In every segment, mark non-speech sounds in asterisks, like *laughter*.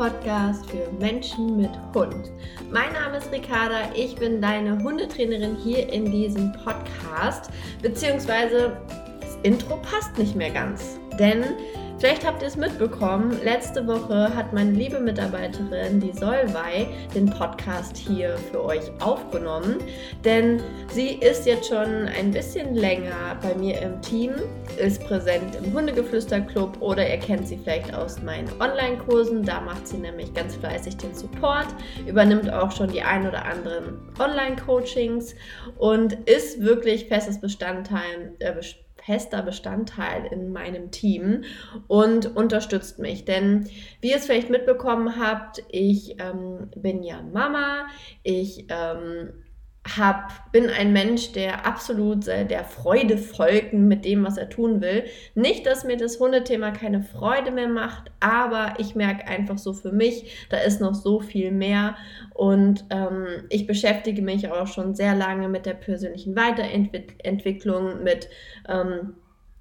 Podcast für Menschen mit Hund. Mein Name ist Ricarda, ich bin deine Hundetrainerin hier in diesem Podcast, beziehungsweise das Intro passt nicht mehr ganz, denn Vielleicht habt ihr es mitbekommen, letzte Woche hat meine liebe Mitarbeiterin, die Solvay, den Podcast hier für euch aufgenommen, denn sie ist jetzt schon ein bisschen länger bei mir im Team, ist präsent im Hundegeflüster-Club oder ihr kennt sie vielleicht aus meinen Online-Kursen, da macht sie nämlich ganz fleißig den Support, übernimmt auch schon die ein oder anderen Online-Coachings und ist wirklich festes Bestandteil, äh, fester Bestandteil in meinem Team und unterstützt mich. Denn wie ihr es vielleicht mitbekommen habt, ich ähm, bin ja Mama, ich ähm, hab, bin ein Mensch, der absolut der Freude folgt mit dem, was er tun will. Nicht, dass mir das Hundethema keine Freude mehr macht, aber ich merke einfach so für mich, da ist noch so viel mehr. Und ähm, ich beschäftige mich auch schon sehr lange mit der persönlichen Weiterentwicklung, mit ähm,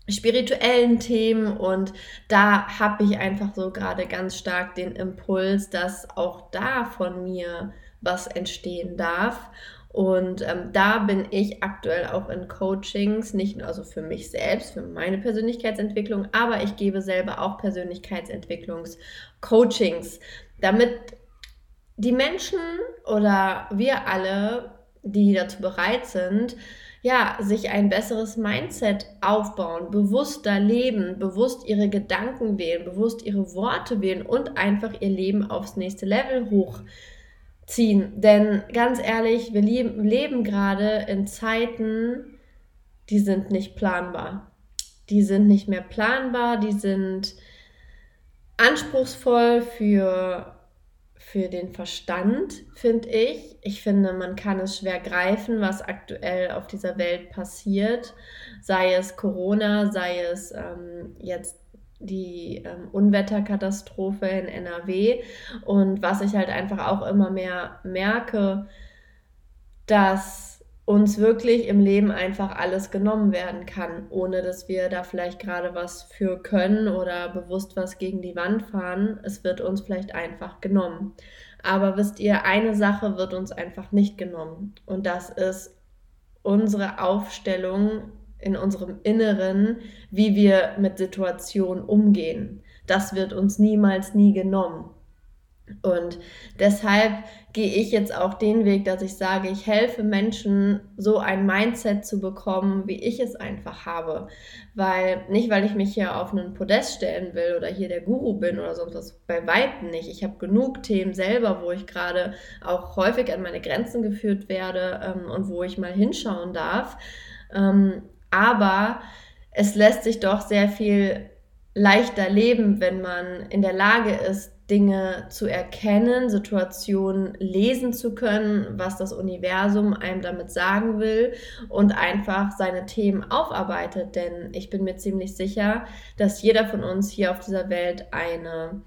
spirituellen Themen. Und da habe ich einfach so gerade ganz stark den Impuls, dass auch da von mir was entstehen darf und ähm, da bin ich aktuell auch in Coachings, nicht nur also für mich selbst, für meine Persönlichkeitsentwicklung, aber ich gebe selber auch Persönlichkeitsentwicklungs-Coachings, damit die Menschen oder wir alle, die dazu bereit sind, ja, sich ein besseres Mindset aufbauen, bewusster leben, bewusst ihre Gedanken wählen, bewusst ihre Worte wählen und einfach ihr Leben aufs nächste Level hoch ziehen. Denn ganz ehrlich, wir leben, leben gerade in Zeiten, die sind nicht planbar. Die sind nicht mehr planbar, die sind anspruchsvoll für, für den Verstand, finde ich. Ich finde, man kann es schwer greifen, was aktuell auf dieser Welt passiert. Sei es Corona, sei es ähm, jetzt die ähm, Unwetterkatastrophe in NRW und was ich halt einfach auch immer mehr merke, dass uns wirklich im Leben einfach alles genommen werden kann, ohne dass wir da vielleicht gerade was für können oder bewusst was gegen die Wand fahren. Es wird uns vielleicht einfach genommen. Aber wisst ihr, eine Sache wird uns einfach nicht genommen und das ist unsere Aufstellung in unserem Inneren, wie wir mit Situationen umgehen. Das wird uns niemals nie genommen. Und deshalb gehe ich jetzt auch den Weg, dass ich sage, ich helfe Menschen, so ein Mindset zu bekommen, wie ich es einfach habe. Weil, nicht weil ich mich hier auf einen Podest stellen will oder hier der Guru bin oder sonst was, bei Weitem nicht. Ich habe genug Themen selber, wo ich gerade auch häufig an meine Grenzen geführt werde ähm, und wo ich mal hinschauen darf. Ähm, aber es lässt sich doch sehr viel leichter leben, wenn man in der Lage ist, Dinge zu erkennen, Situationen lesen zu können, was das Universum einem damit sagen will und einfach seine Themen aufarbeitet. Denn ich bin mir ziemlich sicher, dass jeder von uns hier auf dieser Welt eine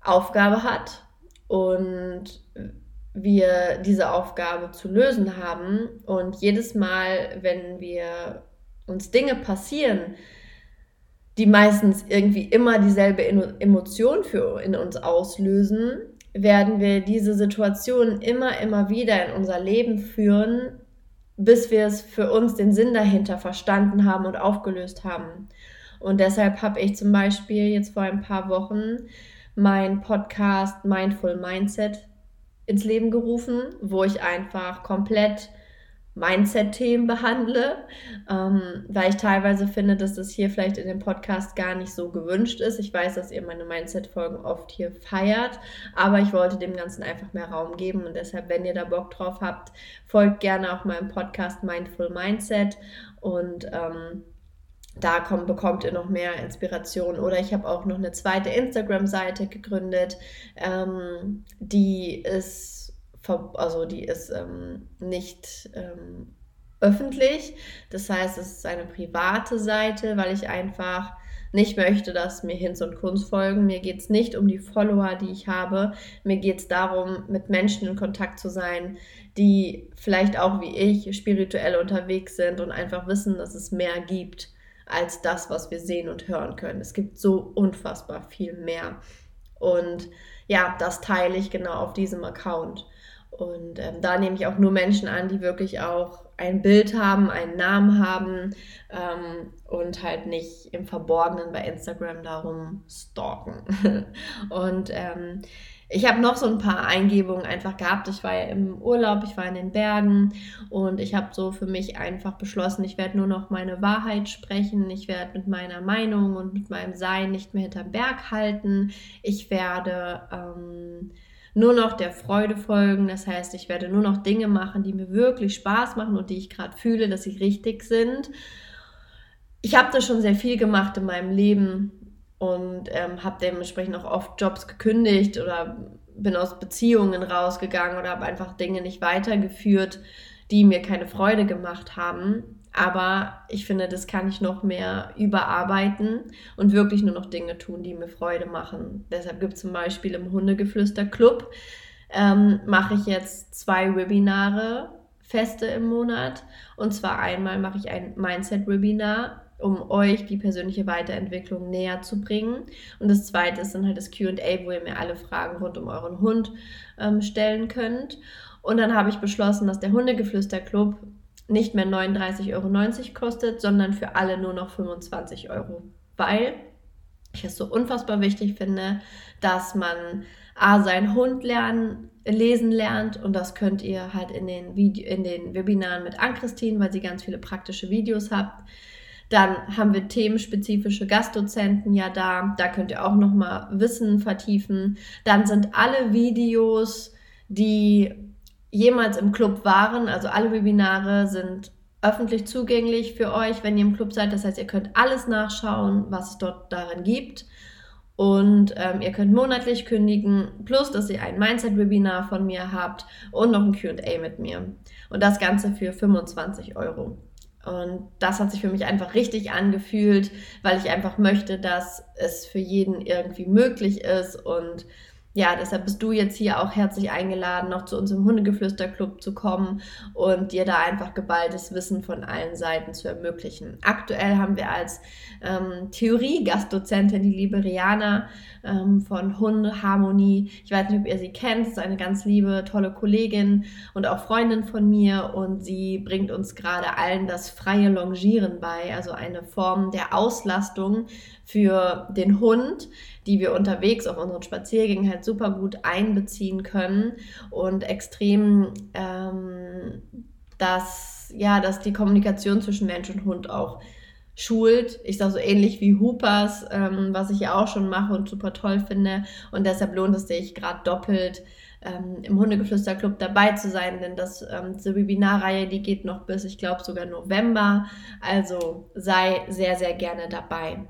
Aufgabe hat und wir diese Aufgabe zu lösen haben. Und jedes Mal, wenn wir uns Dinge passieren, die meistens irgendwie immer dieselbe Emotion für in uns auslösen, werden wir diese Situation immer, immer wieder in unser Leben führen, bis wir es für uns den Sinn dahinter verstanden haben und aufgelöst haben. Und deshalb habe ich zum Beispiel jetzt vor ein paar Wochen mein Podcast Mindful Mindset ins Leben gerufen, wo ich einfach komplett Mindset-Themen behandle, ähm, weil ich teilweise finde, dass das hier vielleicht in dem Podcast gar nicht so gewünscht ist. Ich weiß, dass ihr meine Mindset-Folgen oft hier feiert, aber ich wollte dem Ganzen einfach mehr Raum geben und deshalb, wenn ihr da Bock drauf habt, folgt gerne auch meinem Podcast Mindful Mindset und ähm, da kommt, bekommt ihr noch mehr Inspiration. Oder ich habe auch noch eine zweite Instagram-Seite gegründet, ähm, die ist, also die ist ähm, nicht ähm, öffentlich. Das heißt, es ist eine private Seite, weil ich einfach nicht möchte, dass mir Hinz und Kunst folgen. Mir geht es nicht um die Follower, die ich habe. Mir geht es darum, mit Menschen in Kontakt zu sein, die vielleicht auch wie ich spirituell unterwegs sind und einfach wissen, dass es mehr gibt als das, was wir sehen und hören können. Es gibt so unfassbar viel mehr. Und ja, das teile ich genau auf diesem Account. Und ähm, da nehme ich auch nur Menschen an, die wirklich auch ein Bild haben, einen Namen haben ähm, und halt nicht im Verborgenen bei Instagram darum stalken. *laughs* und ähm, ich habe noch so ein paar Eingebungen einfach gehabt. Ich war ja im Urlaub, ich war in den Bergen und ich habe so für mich einfach beschlossen, ich werde nur noch meine Wahrheit sprechen. Ich werde mit meiner Meinung und mit meinem Sein nicht mehr hinterm Berg halten. Ich werde ähm, nur noch der Freude folgen. Das heißt, ich werde nur noch Dinge machen, die mir wirklich Spaß machen und die ich gerade fühle, dass sie richtig sind. Ich habe das schon sehr viel gemacht in meinem Leben und ähm, habe dementsprechend auch oft Jobs gekündigt oder bin aus Beziehungen rausgegangen oder habe einfach Dinge nicht weitergeführt, die mir keine Freude gemacht haben. Aber ich finde, das kann ich noch mehr überarbeiten und wirklich nur noch Dinge tun, die mir Freude machen. Deshalb gibt es zum Beispiel im Hundegeflüster-Club, ähm, mache ich jetzt zwei Webinare feste im Monat. Und zwar einmal mache ich ein Mindset-Webinar, um euch die persönliche Weiterentwicklung näher zu bringen. Und das zweite ist dann halt das QA, wo ihr mir alle Fragen rund um euren Hund ähm, stellen könnt. Und dann habe ich beschlossen, dass der Hundegeflüster-Club nicht mehr 39,90 Euro kostet, sondern für alle nur noch 25 Euro. Weil ich es so unfassbar wichtig finde, dass man A, seinen Hund lernen, lesen lernt und das könnt ihr halt in den, Video, in den Webinaren mit Ann-Christine, weil sie ganz viele praktische Videos habt. Dann haben wir themenspezifische Gastdozenten ja da, da könnt ihr auch nochmal Wissen vertiefen. Dann sind alle Videos, die jemals im Club waren. Also alle Webinare sind öffentlich zugänglich für euch, wenn ihr im Club seid. Das heißt, ihr könnt alles nachschauen, was es dort darin gibt. Und ähm, ihr könnt monatlich kündigen, plus dass ihr ein Mindset-Webinar von mir habt und noch ein QA mit mir. Und das Ganze für 25 Euro. Und das hat sich für mich einfach richtig angefühlt, weil ich einfach möchte, dass es für jeden irgendwie möglich ist und ja, deshalb bist du jetzt hier auch herzlich eingeladen, noch zu unserem Hundegeflüster-Club zu kommen und dir da einfach geballtes Wissen von allen Seiten zu ermöglichen. Aktuell haben wir als ähm, Theorie-Gastdozentin die liebe Riana ähm, von Hundeharmonie. Ich weiß nicht, ob ihr sie kennt, ist eine ganz liebe, tolle Kollegin und auch Freundin von mir und sie bringt uns gerade allen das freie Longieren bei, also eine Form der Auslastung für den Hund, die wir unterwegs auf unseren Spaziergängen halt super gut einbeziehen können und extrem, ähm, dass, ja, dass die Kommunikation zwischen Mensch und Hund auch schult. Ich sage so ähnlich wie Hoopers, ähm, was ich ja auch schon mache und super toll finde. Und deshalb lohnt es sich gerade doppelt, ähm, im Hundegeflüsterclub dabei zu sein, denn das, ähm, diese Webinarreihe, die geht noch bis, ich glaube, sogar November. Also sei sehr, sehr gerne dabei.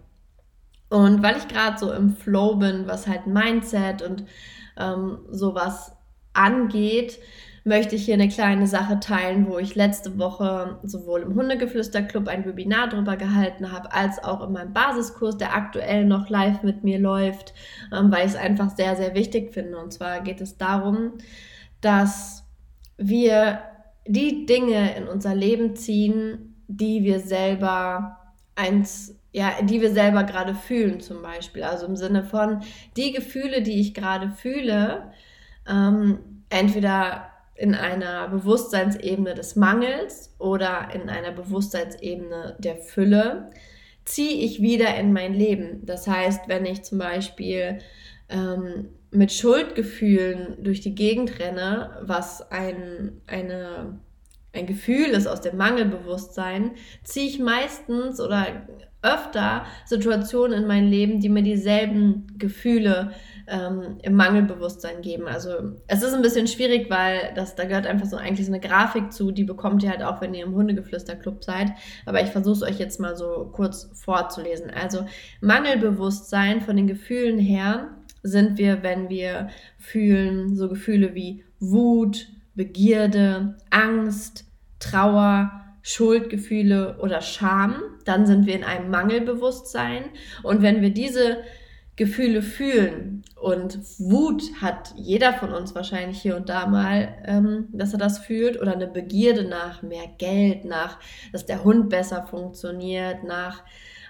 Und weil ich gerade so im Flow bin, was halt Mindset und ähm, sowas angeht, möchte ich hier eine kleine Sache teilen, wo ich letzte Woche sowohl im Hundegeflüsterclub ein Webinar drüber gehalten habe, als auch in meinem Basiskurs, der aktuell noch live mit mir läuft, ähm, weil ich es einfach sehr, sehr wichtig finde. Und zwar geht es darum, dass wir die Dinge in unser Leben ziehen, die wir selber eins ja, die wir selber gerade fühlen zum Beispiel. Also im Sinne von, die Gefühle, die ich gerade fühle, ähm, entweder in einer Bewusstseinsebene des Mangels oder in einer Bewusstseinsebene der Fülle, ziehe ich wieder in mein Leben. Das heißt, wenn ich zum Beispiel ähm, mit Schuldgefühlen durch die Gegend renne, was ein, eine, ein Gefühl ist aus dem Mangelbewusstsein, ziehe ich meistens oder öfter Situationen in mein Leben, die mir dieselben Gefühle ähm, im Mangelbewusstsein geben. Also es ist ein bisschen schwierig, weil das, da gehört einfach so eigentlich so eine Grafik zu, die bekommt ihr halt auch, wenn ihr im Hundegeflüsterclub seid. Aber ich versuche es euch jetzt mal so kurz vorzulesen. Also Mangelbewusstsein von den Gefühlen her sind wir, wenn wir fühlen, so Gefühle wie Wut, Begierde, Angst, Trauer, Schuldgefühle oder Scham, dann sind wir in einem Mangelbewusstsein. Und wenn wir diese Gefühle fühlen und Wut hat jeder von uns wahrscheinlich hier und da mal, ähm, dass er das fühlt oder eine Begierde nach mehr Geld, nach, dass der Hund besser funktioniert, nach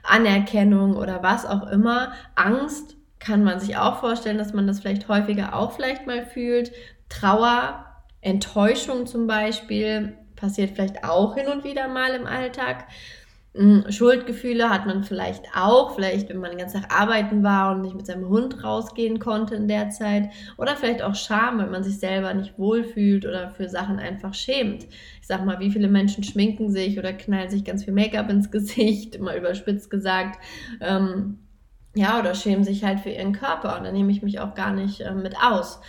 Anerkennung oder was auch immer. Angst kann man sich auch vorstellen, dass man das vielleicht häufiger auch vielleicht mal fühlt. Trauer, Enttäuschung zum Beispiel passiert vielleicht auch hin und wieder mal im Alltag. Hm, Schuldgefühle hat man vielleicht auch, vielleicht wenn man den ganzen Tag arbeiten war und nicht mit seinem Hund rausgehen konnte in der Zeit. Oder vielleicht auch Scham, wenn man sich selber nicht wohlfühlt oder für Sachen einfach schämt. Ich sag mal, wie viele Menschen schminken sich oder knallen sich ganz viel Make-up ins *laughs* Gesicht, mal überspitzt gesagt. Ähm, ja, oder schämen sich halt für ihren Körper und da nehme ich mich auch gar nicht äh, mit aus.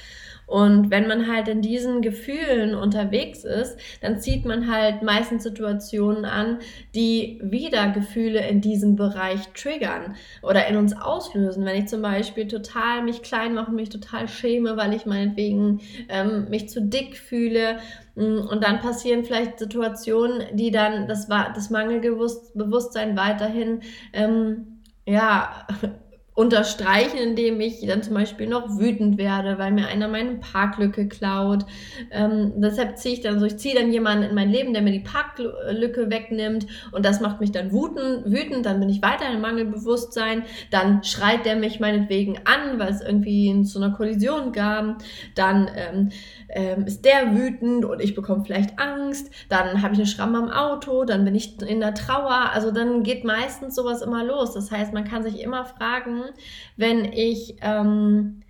Und wenn man halt in diesen Gefühlen unterwegs ist, dann zieht man halt meistens Situationen an, die wieder Gefühle in diesem Bereich triggern oder in uns auslösen. Wenn ich zum Beispiel total mich klein mache und mich total schäme, weil ich meinetwegen ähm, mich zu dick fühle, mm, und dann passieren vielleicht Situationen, die dann das, das Mangelbewusstsein weiterhin ähm, ja, *laughs* unterstreichen, indem ich dann zum Beispiel noch wütend werde, weil mir einer meine Parklücke klaut. Ähm, deshalb ziehe ich dann so, ich ziehe dann jemanden in mein Leben, der mir die Parklücke wegnimmt und das macht mich dann wütend, wütend, dann bin ich weiter im Mangelbewusstsein, dann schreit der mich meinetwegen an, weil es irgendwie zu einer Kollision gab, dann ähm, ähm, ist der wütend und ich bekomme vielleicht Angst, dann habe ich eine Schramme am Auto, dann bin ich in der Trauer, also dann geht meistens sowas immer los. Das heißt, man kann sich immer fragen, wenn ich, ähm,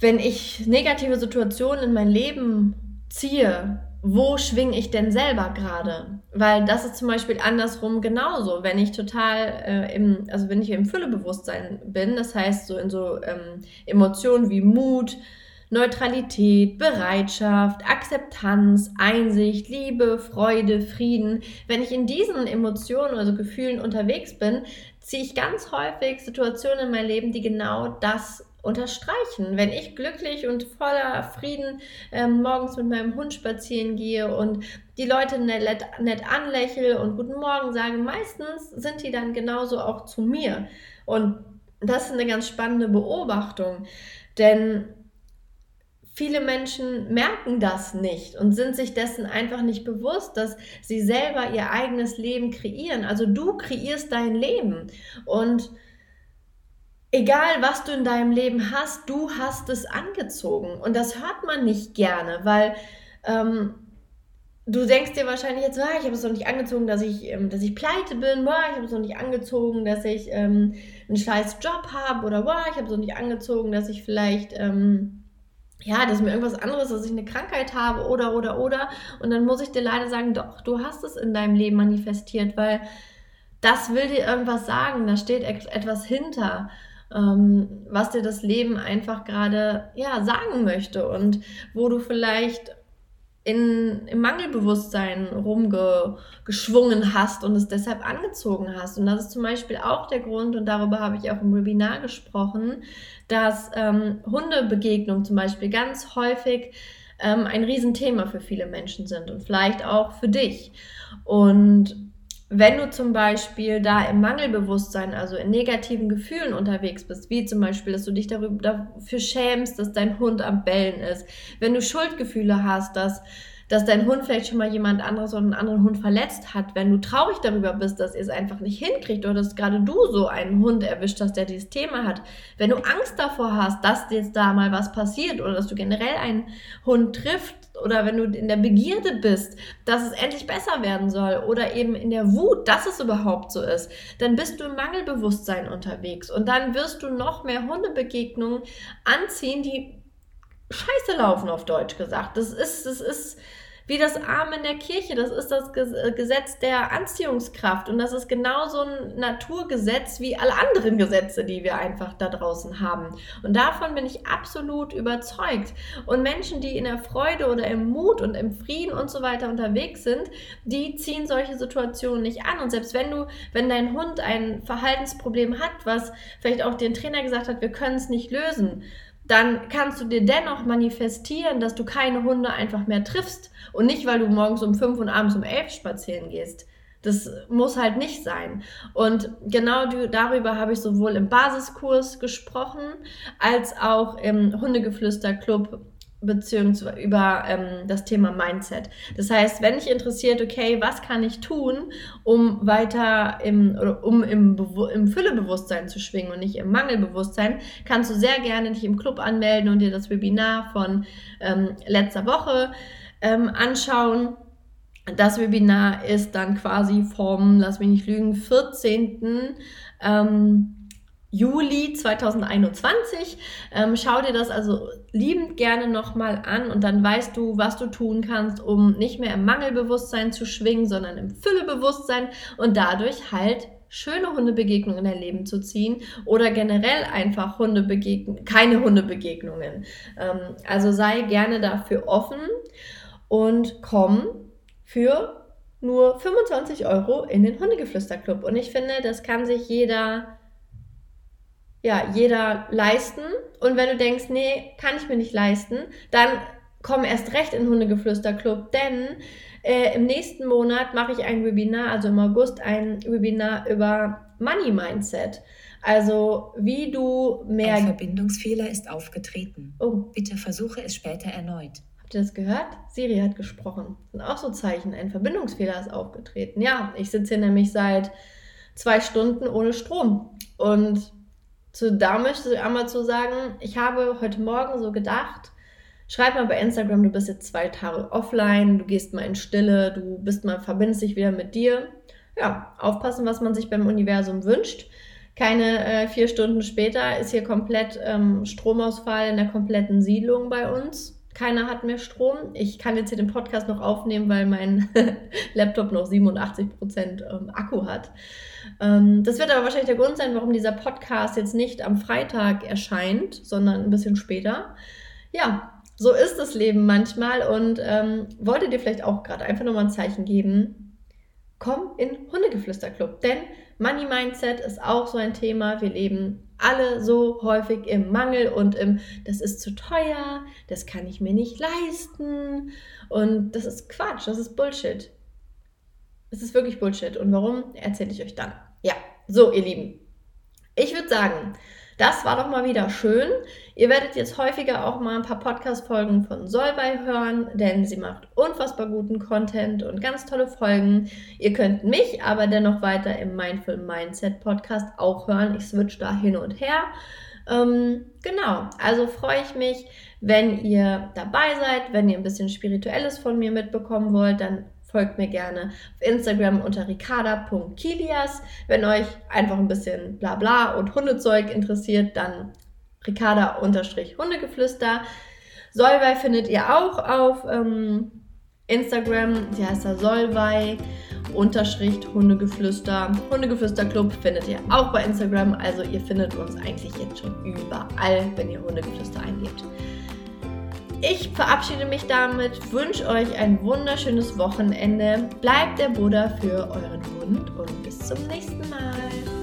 wenn ich negative Situationen in mein Leben ziehe, wo schwinge ich denn selber gerade? Weil das ist zum Beispiel andersrum genauso. Wenn ich total äh, im, also wenn ich im Füllebewusstsein bin, das heißt so in so ähm, Emotionen wie Mut, Neutralität, Bereitschaft, Akzeptanz, Einsicht, Liebe, Freude, Frieden. Wenn ich in diesen Emotionen, also Gefühlen unterwegs bin, ziehe ich ganz häufig Situationen in mein Leben, die genau das unterstreichen. Wenn ich glücklich und voller Frieden ähm, morgens mit meinem Hund spazieren gehe und die Leute nett, nett anlächle und guten Morgen sage, meistens sind die dann genauso auch zu mir. Und das ist eine ganz spannende Beobachtung, denn Viele Menschen merken das nicht und sind sich dessen einfach nicht bewusst, dass sie selber ihr eigenes Leben kreieren. Also du kreierst dein Leben und egal was du in deinem Leben hast, du hast es angezogen und das hört man nicht gerne, weil ähm, du denkst dir wahrscheinlich jetzt, ah, ich habe es noch nicht angezogen, dass ich, ähm, dass ich pleite bin, boah, ich habe es noch nicht angezogen, dass ich ähm, einen scheiß Job habe oder boah, ich habe es noch nicht angezogen, dass ich vielleicht ähm, ja, das ist mir irgendwas anderes, dass ich eine Krankheit habe oder, oder, oder. Und dann muss ich dir leider sagen, doch, du hast es in deinem Leben manifestiert, weil das will dir irgendwas sagen, da steht etwas hinter, ähm, was dir das Leben einfach gerade, ja, sagen möchte und wo du vielleicht in, im Mangelbewusstsein rumgeschwungen hast und es deshalb angezogen hast. Und das ist zum Beispiel auch der Grund, und darüber habe ich auch im Webinar gesprochen, dass ähm, Hundebegegnungen zum Beispiel ganz häufig ähm, ein Riesenthema für viele Menschen sind und vielleicht auch für dich. Und wenn du zum Beispiel da im Mangelbewusstsein, also in negativen Gefühlen unterwegs bist, wie zum Beispiel, dass du dich darüber, dafür schämst, dass dein Hund am Bellen ist, wenn du Schuldgefühle hast, dass dass dein Hund vielleicht schon mal jemand anderes oder einen anderen Hund verletzt hat, wenn du traurig darüber bist, dass ihr es einfach nicht hinkriegt oder dass gerade du so einen Hund erwischt hast, der dieses Thema hat, wenn du Angst davor hast, dass jetzt da mal was passiert oder dass du generell einen Hund trifft oder wenn du in der Begierde bist, dass es endlich besser werden soll oder eben in der Wut, dass es überhaupt so ist, dann bist du im Mangelbewusstsein unterwegs. Und dann wirst du noch mehr Hundebegegnungen anziehen, die scheiße laufen, auf Deutsch gesagt. Das ist, das ist wie das Arm in der Kirche. Das ist das äh, Gesetz der Anziehungskraft. Und das ist genauso ein Naturgesetz wie alle anderen Gesetze, die wir einfach da draußen haben. Und davon bin ich absolut überzeugt. Und Menschen, die in der Freude oder im Mut und im Frieden und so weiter unterwegs sind, die ziehen solche Situationen nicht an. Und selbst wenn du, wenn dein Hund ein Verhaltensproblem hat, was vielleicht auch den Trainer gesagt hat, wir können es nicht lösen, dann kannst du dir dennoch manifestieren, dass du keine Hunde einfach mehr triffst und nicht, weil du morgens um fünf und abends um elf spazieren gehst. Das muss halt nicht sein. Und genau darüber habe ich sowohl im Basiskurs gesprochen, als auch im Hundegeflüster-Club beziehungsweise über ähm, das Thema Mindset. Das heißt, wenn dich interessiert, okay, was kann ich tun, um weiter im, oder um im, im Füllebewusstsein zu schwingen und nicht im Mangelbewusstsein, kannst du sehr gerne dich im Club anmelden und dir das Webinar von ähm, letzter Woche ähm, anschauen. Das Webinar ist dann quasi vom, lass mich nicht lügen, 14. Ähm, Juli 2021. Ähm, schau dir das also liebend gerne nochmal an und dann weißt du, was du tun kannst, um nicht mehr im Mangelbewusstsein zu schwingen, sondern im Füllebewusstsein und dadurch halt schöne Hundebegegnungen in dein Leben zu ziehen oder generell einfach Hundebegegnungen, keine Hundebegegnungen. Ähm, also sei gerne dafür offen und komm für nur 25 Euro in den Hundegeflüsterclub. Und ich finde, das kann sich jeder ja, jeder leisten. Und wenn du denkst, nee, kann ich mir nicht leisten, dann komm erst recht in Hundegeflüster-Club, denn äh, im nächsten Monat mache ich ein Webinar, also im August ein Webinar über Money Mindset. Also wie du mehr... Ein Verbindungsfehler ist aufgetreten. Oh. Bitte versuche es später erneut. Habt ihr das gehört? Siri hat gesprochen. Das sind auch so Zeichen. Ein Verbindungsfehler ist aufgetreten. Ja, ich sitze hier nämlich seit zwei Stunden ohne Strom. Und zu, da möchte ich einmal zu sagen, ich habe heute Morgen so gedacht, schreib mal bei Instagram, du bist jetzt zwei Tage offline, du gehst mal in Stille, du bist mal, verbindest dich wieder mit dir. Ja, aufpassen, was man sich beim Universum wünscht. Keine äh, vier Stunden später ist hier komplett ähm, Stromausfall in der kompletten Siedlung bei uns. Keiner hat mehr Strom. Ich kann jetzt hier den Podcast noch aufnehmen, weil mein *laughs* Laptop noch 87% ähm, Akku hat. Ähm, das wird aber wahrscheinlich der Grund sein, warum dieser Podcast jetzt nicht am Freitag erscheint, sondern ein bisschen später. Ja, so ist das Leben manchmal und ähm, wollte dir vielleicht auch gerade einfach nochmal ein Zeichen geben. Komm in Hundegeflüsterclub, denn Money Mindset ist auch so ein Thema. Wir leben alle so häufig im Mangel und im, das ist zu teuer, das kann ich mir nicht leisten. Und das ist Quatsch, das ist Bullshit. Es ist wirklich Bullshit. Und warum, erzähle ich euch dann. Ja, so, ihr Lieben. Ich würde sagen, das war doch mal wieder schön. Ihr werdet jetzt häufiger auch mal ein paar Podcast-Folgen von Solvay hören, denn sie macht unfassbar guten Content und ganz tolle Folgen. Ihr könnt mich aber dennoch weiter im Mindful Mindset Podcast auch hören. Ich switch da hin und her. Ähm, genau, also freue ich mich, wenn ihr dabei seid, wenn ihr ein bisschen Spirituelles von mir mitbekommen wollt, dann folgt mir gerne auf Instagram unter ricarda.kilias. Wenn euch einfach ein bisschen Blabla und Hundezeug interessiert, dann ricarda-hundegeflüster. Solvay findet ihr auch auf ähm, Instagram. Sie heißt da Solvay unterstrich Hundegeflüster. Hundegeflüster-Club findet ihr auch bei Instagram. Also ihr findet uns eigentlich jetzt schon überall, wenn ihr Hundegeflüster eingebt. Ich verabschiede mich damit, wünsche euch ein wunderschönes Wochenende. Bleibt der Buddha für euren Hund und bis zum nächsten Mal.